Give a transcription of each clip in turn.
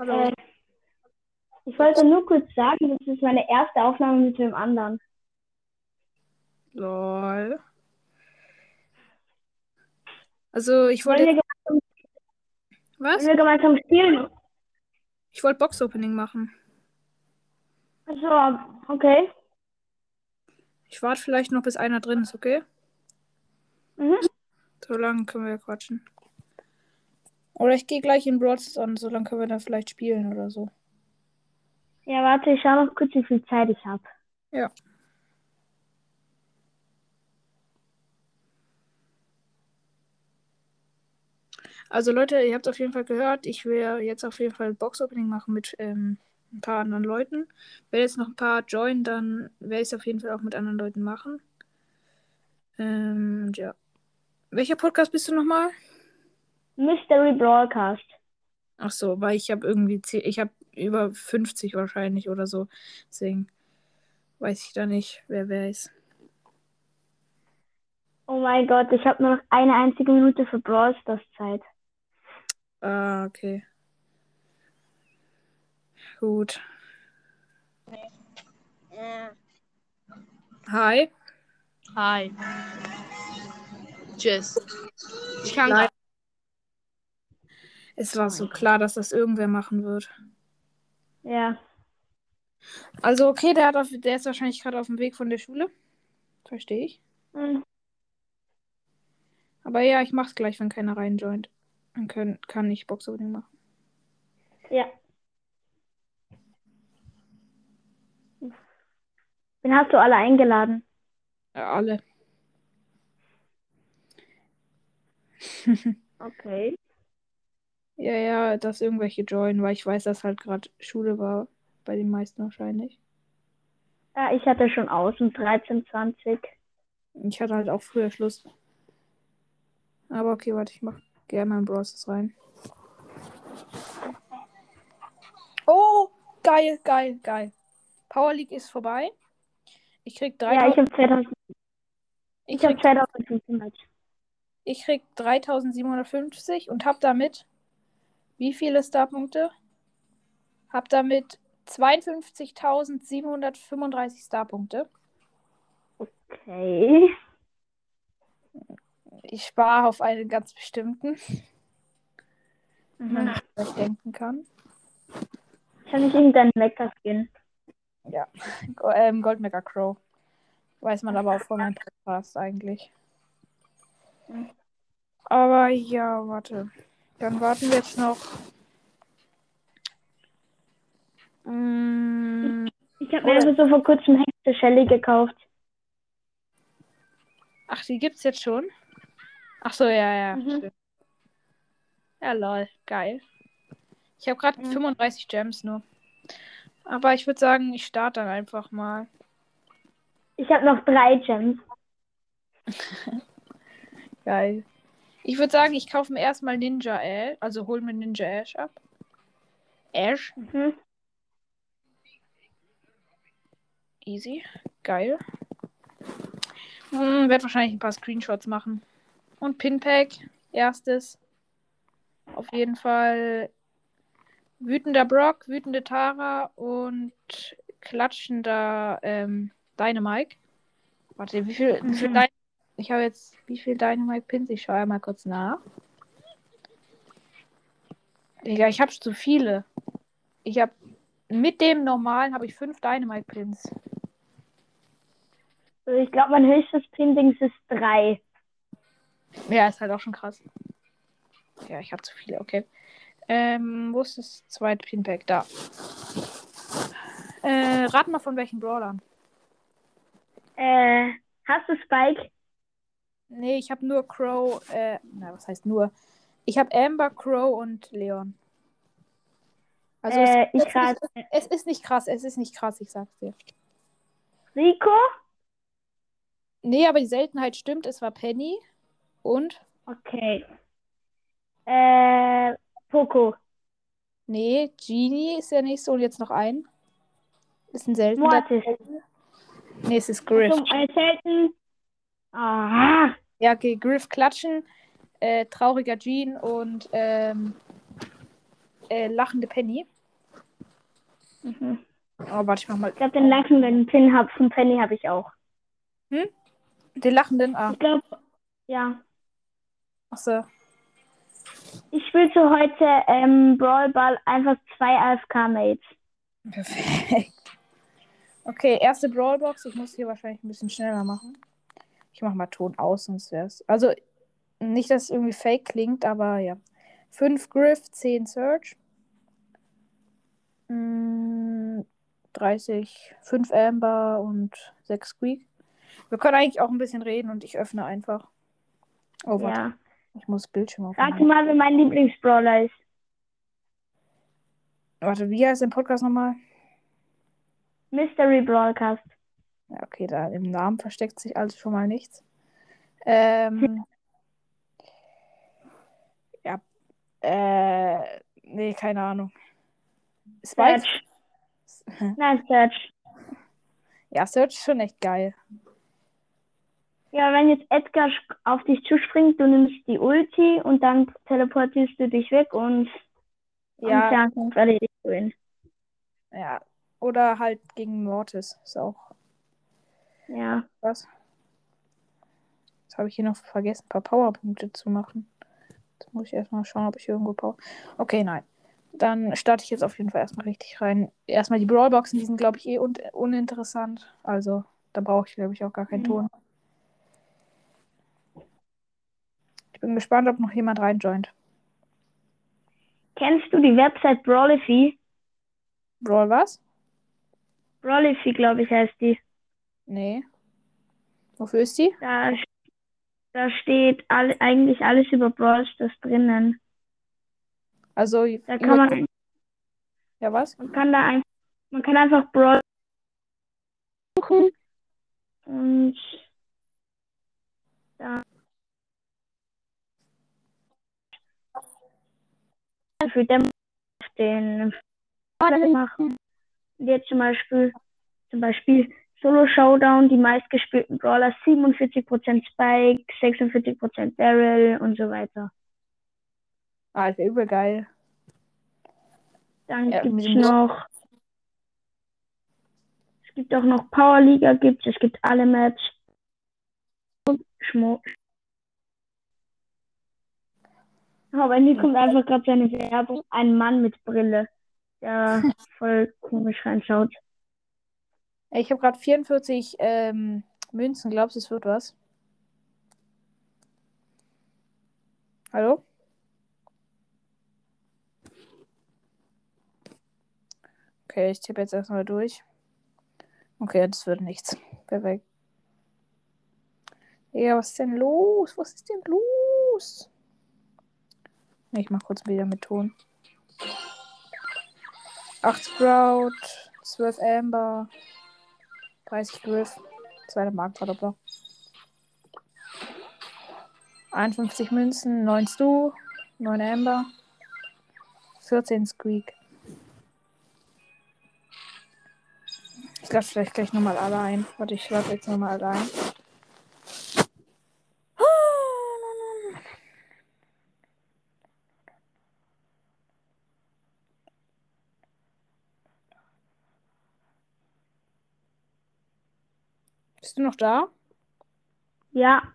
Hallo. Äh, ich wollte nur kurz sagen, das ist meine erste Aufnahme mit dem anderen. Lol. Also ich wollte Wollen wir, was? wollen wir gemeinsam spielen? Ich wollte Box Opening machen. Also, okay. Ich warte vielleicht noch bis einer drin ist, okay? Mhm. So lange können wir ja quatschen. Oder ich gehe gleich in Brawl an, so lange können wir dann vielleicht spielen oder so. Ja, warte, ich schau noch kurz, wie viel Zeit ich habe. Ja. Also Leute, ihr habt auf jeden Fall gehört, ich will jetzt auf jeden Fall Box Opening machen mit ähm, ein paar anderen Leuten. Wenn jetzt noch ein paar joinen, dann werde ich es auf jeden Fall auch mit anderen Leuten machen. Ähm, ja. Welcher Podcast bist du nochmal? Mystery Broadcast. Ach so, weil ich habe irgendwie, ich habe über 50 wahrscheinlich oder so. Deswegen weiß ich da nicht, wer wer ist. Oh mein Gott, ich habe nur noch eine einzige Minute für Brawl Stars Zeit. Ah, okay. Gut. Hi. Hi. Tschüss. Ich kann Nein. Es war so klar, dass das irgendwer machen wird. Ja. Also, okay, der, hat auf, der ist wahrscheinlich gerade auf dem Weg von der Schule. Verstehe ich. Hm. Aber ja, ich mach's gleich, wenn keiner reinjoint. Dann können, kann ich Box Opening machen. Ja. Wen hast du alle eingeladen? Ja, alle. Okay. Ja, ja, dass irgendwelche joinen, weil ich weiß, dass halt gerade Schule war. Bei den meisten wahrscheinlich. Ja, ich hatte schon aus um 13.20 Ich hatte halt auch früher Schluss. Aber okay, warte, ich mach gerne meinen Browser rein. Oh, geil, geil, geil. Power League ist vorbei. Ich krieg Ja, ich 3000, habe 2000, ich ich hab krieg, 2500. ich krieg 3750 und hab damit wie viele Starpunkte? Hab damit 52.735 Starpunkte. Okay. Ich spare auf einen ganz bestimmten, wenn man Mhm. sich denken kann. Kann ich irgendeinen Mecha-Skin? Ja, Go- ähm, Goldmega Crow. Weiß man aber auch von meinem Podcast eigentlich. Mhm. Aber ja, warte. Dann warten wir jetzt noch. Mm, Ich habe mir einfach so vor kurzem Hexe Shelly gekauft. ach, die gibt's jetzt schon? Ach so, ja, ja. Mhm. Ja, lol. Geil. Ich habe gerade Mhm. 35 Gems nur. Aber ich würde sagen, ich starte dann einfach mal. Ich habe noch drei Gems. Geil. Ich würde sagen, ich kaufe mir erstmal Ninja Ash. Also hol mir Ninja Ash ab. Ash. Mhm. Easy. Geil. Hm, werde wahrscheinlich ein paar Screenshots machen. Und Pinpack. Erstes. Auf jeden Fall wütender Brock, wütende Tara und klatschender ähm, Dynamike. Warte, wie viel, wie viel Mhm. Ich habe jetzt wie viel Dynamike Pins? Ich schaue mal kurz nach. Digga, ich habe zu viele. Ich habe mit dem normalen habe ich fünf Dynamite Pins. Ich glaube, mein höchstes Pin-Dings ist drei. Ja, ist halt auch schon krass. Ja, ich habe zu viele, okay. Ähm, wo ist das zweite Pinpack? Da. Äh, rat mal von welchen Brawlern. Äh, hast du Spike? Nee, ich habe nur Crow, äh, na, was heißt nur? Ich habe Amber, Crow und Leon. Also äh, es, ich rate es ist nicht krass, es ist nicht krass, ich sag's dir. Rico? Nee, aber die Seltenheit stimmt, es war Penny und Okay. Äh, Poco. nee, Genie ist der nächste und jetzt noch ein. Ist ein seltener. Mortis. Nee, es ist Griff. Zum äh, selten. Ah, Ja, okay, Griff klatschen, äh, trauriger Jean und ähm, äh, lachende Penny. Mhm. Oh, warte, ich mach mal Ich glaube, den lachenden Pin hab, von Penny habe ich auch. den lachenden. Ah, Ich glaube, ja. achso. Ich spielte heute ähm, Brawl Ball einfach zwei AFK-Mates. Perfekt. Okay, erste Brawlbox. Ich muss hier wahrscheinlich ein bisschen schneller machen. Ich mach mal Ton aus, sonst wär's. Also, nicht, dass es irgendwie fake klingt, aber ja. 5 Griff, 10 Search. Mm, 30, 5 Amber und 6 Squeak. Wir können eigentlich auch ein bisschen reden und ich öffne einfach. Oh, warte. Ja. Ich muss Bildschirm Sag aufmachen. mal, wer mein Lieblingsbrawler ist. Warte, wie heißt der Podcast nochmal? Mystery Broadcast. Ja, okay, da im Namen versteckt sich also schon mal nichts. Ähm, ja, äh, nee, keine Ahnung. Spike? Search. Nein, Search. Ja, Search ist schon echt geil. Ja, wenn jetzt Edgar auf dich zuspringt, du nimmst die Ulti und dann teleportierst du dich weg und Ja, Fernkampf erledigst du ihn. ja. Oder halt gegen Mortis. Ist auch Ja. was. Jetzt habe ich hier noch vergessen, ein paar Powerpunkte zu machen. Jetzt muss ich erstmal schauen, ob ich irgendwo Power. Okay, nein. Dann starte ich jetzt auf jeden Fall erstmal richtig rein. Erstmal die Brawlboxen, die sind, glaube ich, eh un uninteressant. Also, da brauche ich, glaube ich, auch gar keinen Mhm. Ton. Ich bin gespannt, ob noch jemand reinjoint. Kennst du die Website Brawlify? Brawl was? Brawlify, glaube ich, heißt die. Nee. Wofür ist die? Da, da steht all, eigentlich alles über Brawl Stars drinnen. Also, Da kann man, ja, was? man kann da ein, man kann einfach Brawl suchen und da für den den machen. Und Jetzt zum Beispiel, zum Beispiel Solo Showdown, die meistgespielten Brawler 47% Spike, 46% Daryl und so weiter. Alter, übel geil. Dann Ja, gibt's dem- noch, es gibt auch noch Power Liga gibt's, es gibt alle Maps. Und Schmo. Aber hier kommt einfach gerade seine Werbung, ein Mann mit Brille, der voll komisch reinschaut. Ich habe gerade 44 ähm, Münzen. Glaubst du, es wird was? Hallo? Okay, ich tippe jetzt erstmal durch. Okay, das wird nichts. Perfekt. Ja, was ist denn los? Was ist denn los? Ich mach kurz wieder mit Ton. 8 Sprout, 12 Amber, 30 Griff, zweiter Marktverdoppler. 51 Münzen, 9 Stu, 9 Amber, 14 Squeak. Ich lasse vielleicht gleich nochmal alle ein. Warte, ich lade jetzt nochmal alle ein. Bist du noch da? Ja,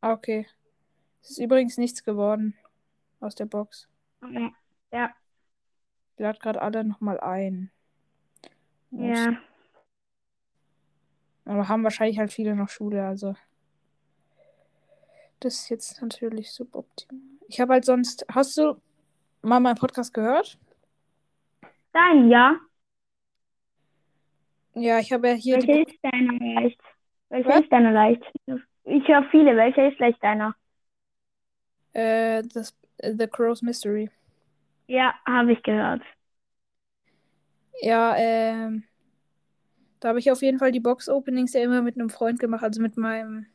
Ah, okay. Es ist übrigens nichts geworden aus der Box. okay. ja, Ich lade gerade alle nochmal ein. ja. Aber haben wahrscheinlich halt viele noch Schule, also. Das ist jetzt natürlich suboptimal. Ich habe halt sonst. Hast du mal meinen Podcast gehört? Dein, ja. Ja, ich habe ja hier die. Welcher ist deiner leicht? Welcher Was? ist deiner leicht? Ich höre viele. Welcher ist leicht deiner? Äh, das, äh, The Crow's Mystery. Ja, habe ich gehört. Ja, ähm. Da habe ich auf jeden Fall die Box-Openings ja immer mit einem Freund gemacht. Also mit meinem.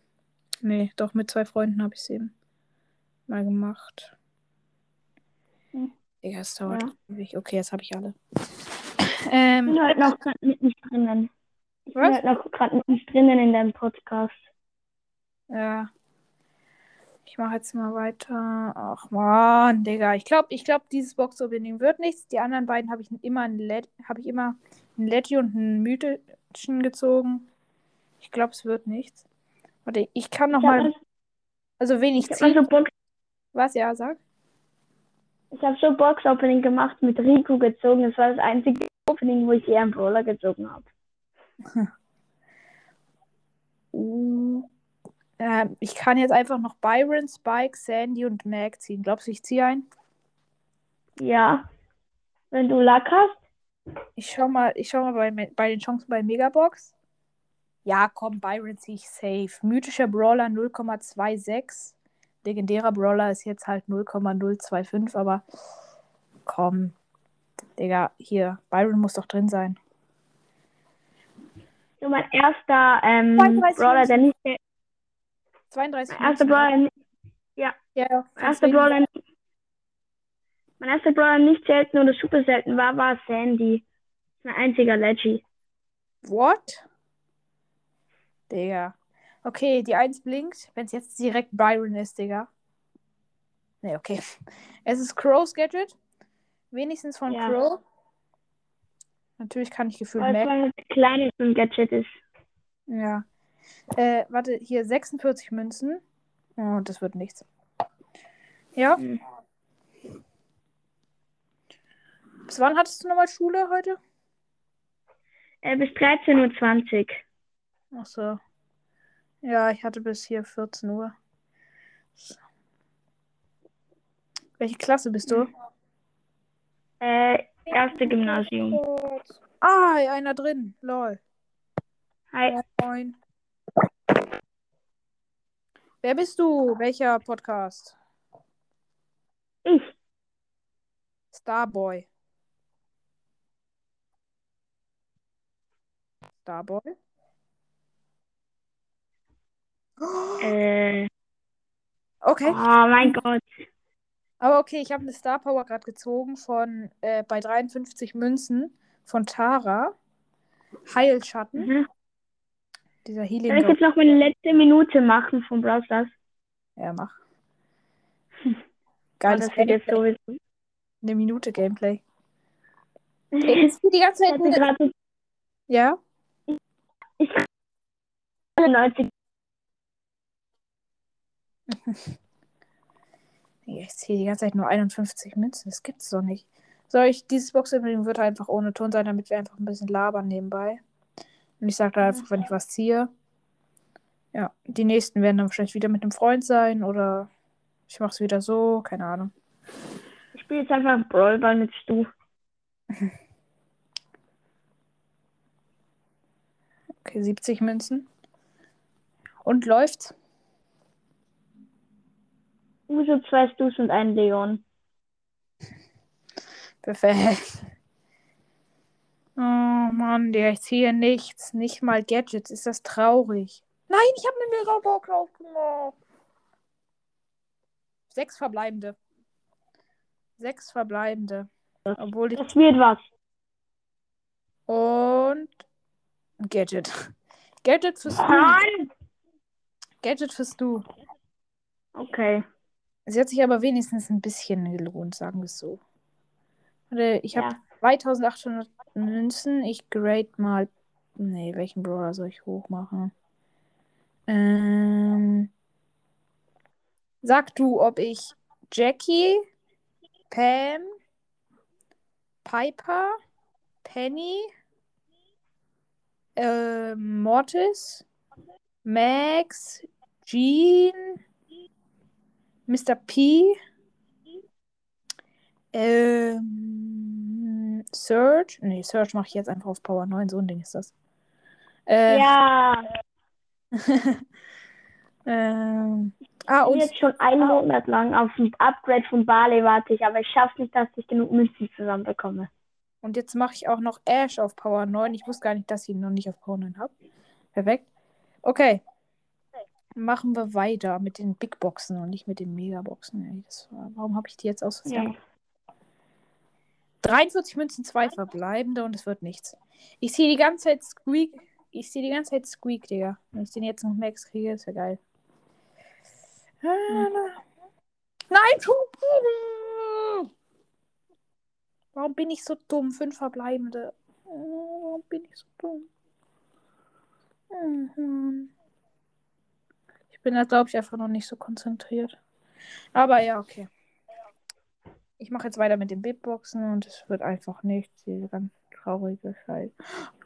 Nee, doch, mit zwei Freunden habe ich es eben mal gemacht. Hm. Ja, es dauert Ja. Okay, jetzt habe ich alle. Ich Ähm, bin heute noch nicht drinnen. Ich bin heute noch gerade mit nicht drinnen in deinem Podcast. ja. Ich mache jetzt mal weiter. Ach man, Digga. Ich glaube, ich glaub, dieses Box-Opening wird nichts. Die anderen beiden habe ich immer ein habe ich immer ein Letty und ein Mythischen gezogen. Ich glaube, es wird nichts. Warte, ich kann noch Ich mal. Also wenig Ich habe ziehen. so Box, Was? Ja, sag. ich hab so Box-Opening gemacht mit Rico gezogen. Das war das einzige Opening, wo ich eher einen Brawler gezogen habe. Uh, ähm, ich kann jetzt einfach noch Byron, Spike, Sandy und Mag ziehen. Glaubst du, ich ziehe ein? Ja. Wenn du Lack hast, Ich schau mal, ich schau mal bei, bei den Chancen bei Megabox. Ja, komm, Byron ziehe ich safe. Mythischer Brawler 0,26. Legendärer Brawler ist jetzt halt 0,025, aber komm. Digga, hier, Byron muss doch drin sein. so mein erster ähm, 32 Brawler, der nicht, 32 mein erster. Brawler, Ja, mein kannst erster. Brawler, mein erster Brawler nicht selten oder super selten war, war Sandy. Mein einziger Leggy. What? Digga. Okay, die 1 blinkt, wenn es jetzt direkt Byron ist, Digga. Nee, okay. Es ist Crow's Gadget. Wenigstens von Ja. Crow. Natürlich kann ich gefühlt Weil es merken. ein kleines so ein Gadget ist. Ja. Äh, warte, hier 46 Münzen. Oh, das wird nichts. Ja. Hm. Bis wann hattest du nochmal Schule heute? Äh, bis 13.20 Uhr. Ach so. Ja, ich hatte bis hier 14 Uhr. So. Welche Klasse bist du? Äh, erste Gymnasium. Ah, ja, einer drin. Lol. Hi. Moin. Wer bist du? Welcher Podcast? Ich. Starboy. Starboy? Äh, Okay. oh mein Gott. Aber okay, ich habe eine Star Power gerade gezogen von äh, bei 53 Münzen von Tara. Heilschatten. Mhm. Dieser Soll ich Healing. jetzt noch meine letzte Minute machen von Brawl? Ja, mach. Oh, Geiles das jetzt sowieso. Eine Minute Gameplay. Ey, die ganze Ich Zeit. hatte gerade Ja? 90. Ich ziehe die ganze Zeit nur 51 Münzen. Das gibt's doch nicht. Soll ich, dieses Box-Opening wird einfach ohne Ton sein, damit wir einfach ein bisschen labern nebenbei. Und ich sage da einfach, wenn ich was ziehe. Ja, die nächsten werden dann wahrscheinlich wieder mit einem Freund sein oder ich mache es wieder so, keine Ahnung. Ich spiele jetzt einfach Brawl Ball mit Stu. Okay, 70 Münzen. Und läuft's? Uso, zwei Stus und ein Leon. Perfekt. Oh Mann, der ich ziehe nichts. Nicht mal Gadgets. Ist das traurig? Nein, ich habe eine Megabox aufgemacht. Sechs verbleibende. Sechs verbleibende. Obwohl ich. Das wird was. Und. Gadget. Gadget fürs Du. Gadget fürs Du. Okay. Sie hat sich aber wenigstens ein bisschen gelohnt, sagen wir es so. Ich habe Ja. 2800 Münzen. Ich grade mal. Nee, welchen Brawler soll ich hochmachen? Ähm. Sag du, ob ich Jackie, Pam, Piper, Penny, äh, Mortis, Max, Jean, Mr. P, ähm, Surge. Nee, Surge mache ich jetzt einfach auf Power 9. So ein Ding ist das. Äh, Ja. ähm, ah, Ich bin und jetzt schon einen Monat lang auf ein Upgrade von Barley warte ich, aber ich schaffe nicht, dass ich genug Münzen zusammenbekomme. Und jetzt mache ich auch noch Ash auf Power 9. Ich wusste gar nicht, dass ich ihn noch nicht auf Power 9 habe. Perfekt. Okay. Machen wir weiter mit den Big Boxen und nicht mit den Megaboxen. War, warum habe ich die jetzt aus? Ja. 43 Münzen, zwei verbleibende und es wird nichts. Ich sehe die ganze Zeit Squeak. Ich sehe die ganze Zeit Squeak, Digga. Wenn ich den jetzt noch Max kriege, ist ja geil. Nein, schon wieder. Warum bin ich so dumm? Fünf verbleibende. Oh, Warum bin ich so dumm? Mhm. Ich bin da, glaube ich, einfach noch nicht so konzentriert. Aber ja, okay. Ich mache jetzt weiter mit den Big Boxen und es wird einfach nichts. Diese ganz traurige Scheiße.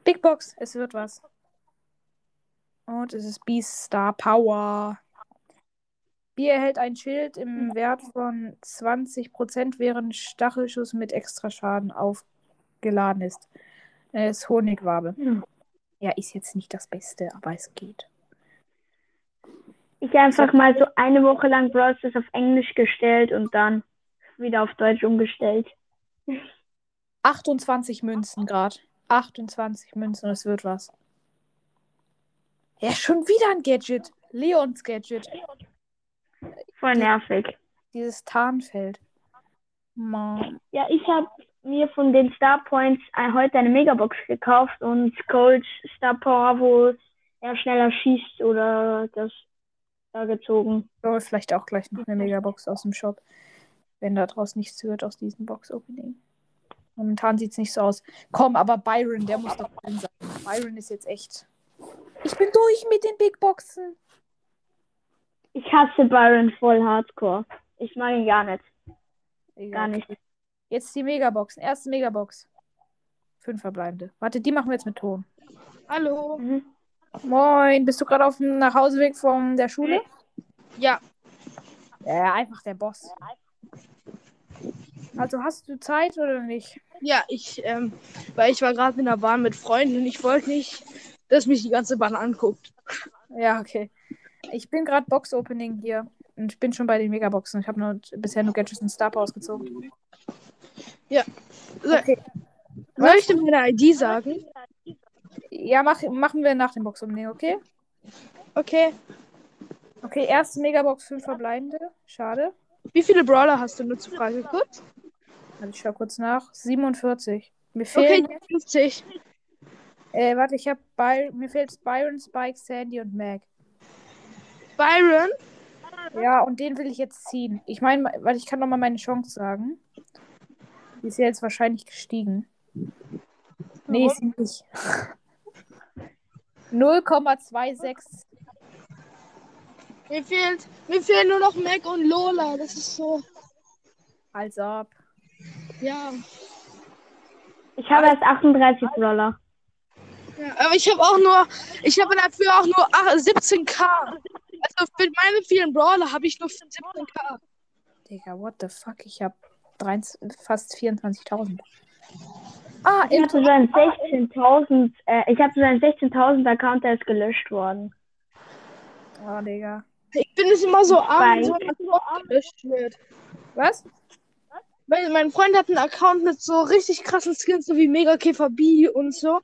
Big Box, es wird was. Und es ist Beast Star Power. B erhält ein Schild im Wert von 20%, während Stachelschuss mit Extraschaden aufgeladen ist. Es ist Honigwabe. Hm. Ja, ist jetzt nicht das Beste, aber es geht. Ich einfach mal so eine Woche lang Brawl Stars auf Englisch gestellt und dann wieder auf Deutsch umgestellt. 28 Münzen gerade. 28 Münzen, es wird was. Ja, schon wieder ein Gadget. Leons Gadget. Voll nervig. Dieses Tarnfeld. Mann. Ja, ich habe mir von den Star Points äh, heute eine Megabox gekauft und Cold Star Power, wo er schneller schießt oder das da gezogen. So, vielleicht auch gleich noch eine Megabox aus dem Shop. Wenn da draus nichts wird aus diesem Box-Opening. Momentan sieht es nicht so aus. Komm, aber Byron, der muss doch drin sein. Byron ist jetzt echt. Ich bin durch mit den Big Boxen. Ich hasse Byron voll hardcore. Ich mag ihn gar nicht. Egal. Gar nicht. Jetzt die Megaboxen. Erste Megabox. Fünf verbleibende. Warte, die machen wir jetzt mit Ton. Hallo. Mhm. Moin, bist du gerade auf dem Nachhauseweg von der Schule? Ja, Ja, einfach der Boss. Also hast du Zeit oder nicht? ja, ich, ähm, weil ich war gerade in der Bahn mit Freunden und ich wollte nicht, dass mich die ganze Bahn anguckt. Ja, okay. Ich bin gerade Box-Opening hier. Und ich bin schon bei den Megaboxen. Ich habe nur bisher nur Gadgets und Star Powers gezogen. So, Okay. Soll ich dir meine ID sagen? Ja, mach, machen wir nach dem Box-Opening, okay? Okay. Okay, erste Megabox, fünf verbleibende. Schade. Wie viele Brawler hast du nur zur Frage kurz? Also ich schau kurz nach. 47. Mir Okay, fehlen. 50. Äh, warte, ich habe By mir fehlt Byron, Spike, Sandy und Mag. Byron? Ja, und den will ich jetzt ziehen. Ich meine, weil ich kann noch mal meine Chance sagen. Die ist ja jetzt wahrscheinlich gestiegen. Nee, ist sie nicht. 0,26. Mir fehlt, mir fehlen nur noch Mac und Lola. Das ist so. Als ob. Ja. Ich habe erst 38 Brawler. ja aber ich habe auch nur, ich habe dafür auch nur ach, 17k. Also für meine vielen Brawler habe ich nur 17k. Digga, what the fuck? Ich habe fast 24.000. Ah, Ich hatte so einen 16.000, äh, ich hatte so einen 16.000 Account, der ist gelöscht worden. Oh, Digga. Ich bin es immer so arm, Spike. so gelöscht wird. Was? Weil mein Freund hat einen Account mit so richtig krassen Skins, so wie Mega Käfer B und so.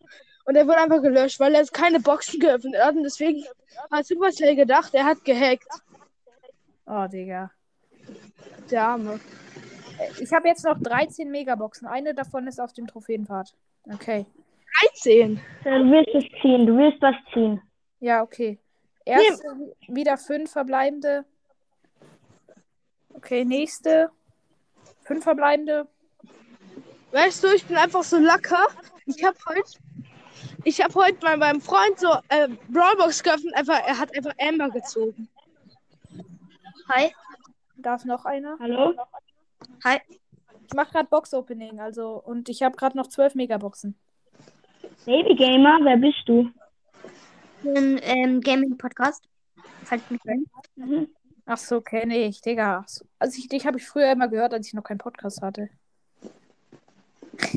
Und der wurde einfach gelöscht, weil er jetzt keine Boxen geöffnet hat. Und deswegen hat Supercell gedacht, er hat gehackt. Oh, Digga. Der Arme. Ich habe jetzt noch 13 Megaboxen. Eine davon ist auf dem Trophäenpfad. Okay. 13. So, Du willst es ziehen, du willst was ziehen. Ja, okay. Erste wieder fünf verbleibende. Okay, nächste. Fünf verbleibende. Weißt du, ich bin einfach so lacker. Ich habe heute. Ich habe heute mal meinem Freund so äh, Brawlbox geöffnet, einfach, er hat einfach Amber gezogen. Hi. Darf noch einer? Hallo? Hi. Ich mache gerade Box-Opening, also. Und ich habe gerade noch zwölf Megaboxen. Baby Gamer, wer bist du? Ein ähm, Gaming-Podcast. Falls du mich kennt. Mhm. Ach so, kenne ich, Digga. Also, ich, dich habe ich früher immer gehört, als ich noch keinen Podcast hatte.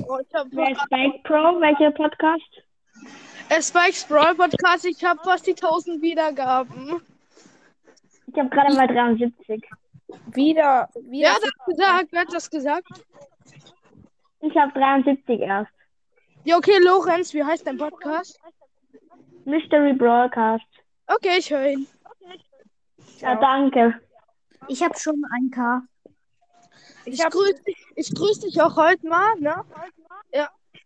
Oh, ich hab Wer ist Spike Pro? Welcher Podcast? äh, Spikes Brawl Podcast, ich habe fast die 1000 Wiedergaben. Ich habe gerade mal 73. Wieder. wieder Wer hat das gesagt? Wer hat das gesagt? Ich habe 73 erst. Ja, okay, Lorenz, wie heißt dein Podcast? Mystery Broadcast. Okay, ich höre ihn. Ja, danke. Ich habe schon ein K. Ich, Ich grüße dich, ich grüß dich auch heute mal, ne?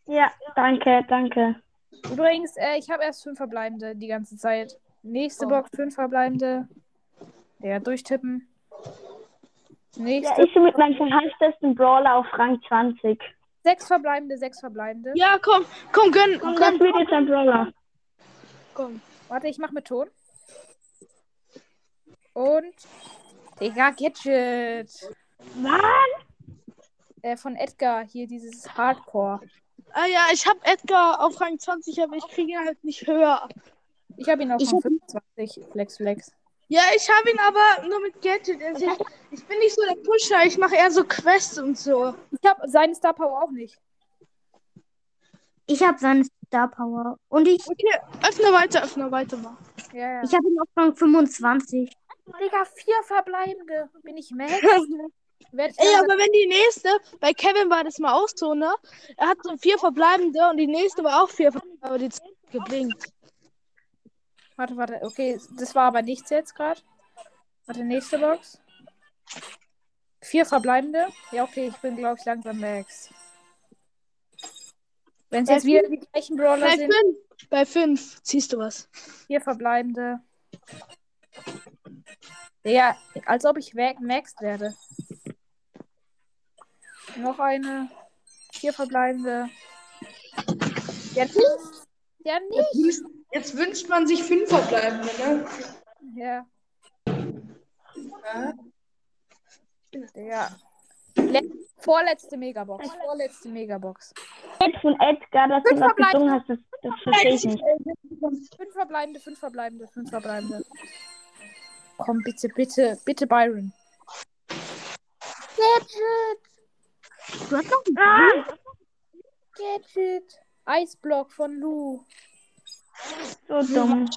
Ja, danke, danke. Übrigens, äh, ich habe erst fünf verbleibende die ganze Zeit. Nächste Oh. Box, fünf verbleibende. Ja, durchtippen. Ja, Nächste. ich bin mit meinem verhasstesten Brawler auf Rang 20. Sechs verbleibende, sechs verbleibende. Ja, komm, komm, gönn, Und das gönn, wird jetzt ein Brawler. komm. Warte, ich mach mit Ton. Und. Digga, Gadget. Was? Äh, von Edgar, hier dieses Hardcore. Ah ja, ich hab Edgar auf Rang 20, aber ich kriege ihn halt nicht höher. Ich habe ihn auf Ich Rang hab- 25. Flex, Flex. Ja, ich habe ihn aber nur mit Gadget. Also ich, ich bin nicht so der Pusher, ich mache eher so Quests und so. Ich habe seine Star Power auch nicht. Ich habe seine Star Power. Und ich, Okay, öffne weiter, öffne weiter mal. Ja, ja. ich habe ihn auf Rang 25. Digga, vier verbleibende. Bin ich ich Ey, aber wenn die nächste, bei Kevin war das mal auch so, ne? Er hat so vier verbleibende und die nächste war auch vier verbleibende, aber die Zeit geblinkt. Warte, warte. Okay, das war aber nichts jetzt gerade. Warte, nächste Box. Vier verbleibende. Ja, okay, ich bin, glaube ich, langsam Max. Wenn es jetzt wieder die gleichen Brawler Bei sind, fünf, bei fünf ziehst du was. vier verbleibende. Ja, als ob ich weg maxed werde. Noch eine. Vier verbleibende. Ja, nicht. Ja, nicht. Jetzt wünscht man sich fünf verbleibende, ne? Ja. Ja. Le vorletzte Megabox. Vorletzte Megabox. Jetzt von Edgar, dass du Fünf was verbleibende. gesungen hast, das, das verstehe ich nicht. Fünf verbleibende, fünf verbleibende, fünf verbleibende. Komm, bitte, bitte, bitte, Byron. Gadget! Du hast noch einen Ah, Gadget! Eisblock von Lou. So dumm.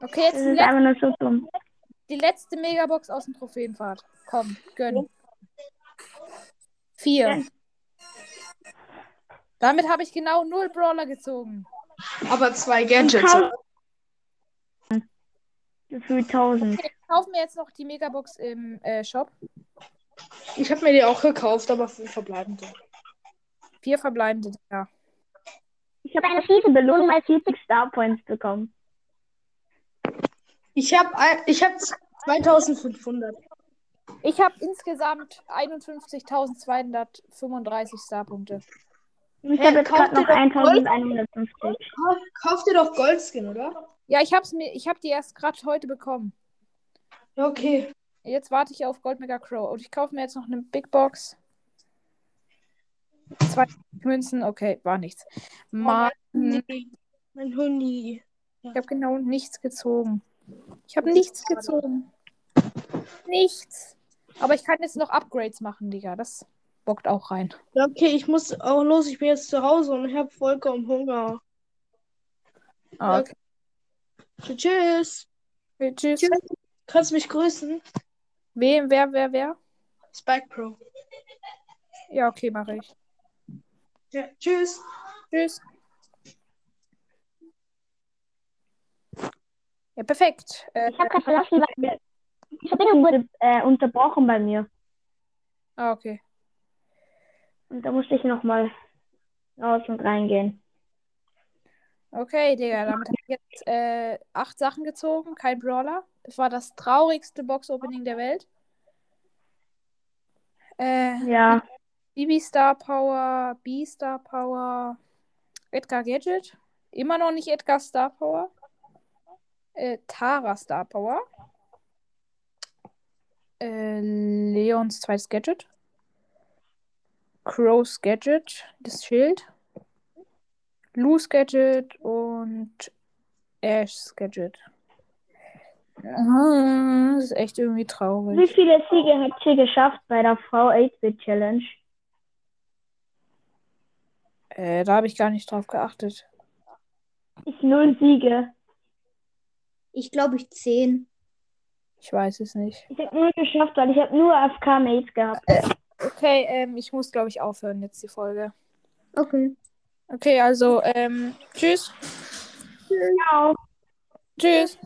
Okay, jetzt Das die, ist einfach nur so dumm. die letzte Megabox aus dem Trophäenpfad. Komm, gönn. Vier. Damit habe ich genau null Brawler gezogen. Aber zwei Gadgets. Tausend. Gefühlt 1000. Okay, ich kaufe mir jetzt noch die Megabox im äh, Shop. Ich habe mir die auch gekauft, aber fünf verbleibende. Vier verbleibende, ja. Ich habe eine fiese Belohnung als 40 Star Points bekommen. Ich habe ich hab 2500. Ich habe insgesamt 51.235 Starpunkte. Und ich habe jetzt gerade noch doch 1150. Kauf, kauf dir doch Goldskin, oder? Ja, ich hab's mir, ich habe die erst gerade heute bekommen. Okay. Jetzt warte ich auf Gold Mega Crow und ich kaufe mir jetzt noch eine Big Box. Zwei Münzen, okay, war nichts. Mann, ich Mein Hundi. habe genau nichts gezogen. Ich habe nichts gezogen. Nichts. Aber ich kann jetzt noch Upgrades machen, Digga. Das bockt auch rein. Ja, okay, ich muss auch los. Ich bin jetzt zu Hause und ich habe vollkommen Hunger. Ah, okay. Tschüss. Okay, tschüss. Tschüss. Kannst mich grüßen? Wem, wer, wer, wer? Spike Pro. Ja, okay, mache ich. Ja, tschüss. Tschüss. Ja, perfekt. Äh, Ich habe gerade verlassen, weil mir- die Verbindung wurde äh, unterbrochen bei mir. ah, okay. Und da musste ich nochmal raus und reingehen. Okay, Digga, damit habe ich jetzt äh, acht Sachen gezogen, kein Brawler. Das war das traurigste Box-Opening der Welt. Äh, Ja, Bibi Star Power, B Star Power, Edgar Gadget. Immer noch nicht Edgar Star Power. Äh, Tara Star Power. Äh, Leons zweites Gadget. Crows Gadget, das Schild. Lu's Gadget und Ash's Gadget. Das ist echt irgendwie wie traurig. viele Siege hat sie geschafft bei der Frau 8-Bit Challenge? Äh, da habe ich gar nicht drauf geachtet. Ich null Siege. Ich glaube, ich 10. Ich weiß es nicht. Ich habe null geschafft, weil ich habe nur AFK-Mates gehabt. Okay, ähm, ich muss, glaube ich, aufhören jetzt die Folge. Okay. Okay, also, ähm, tschüss. Ciao. Tschüss.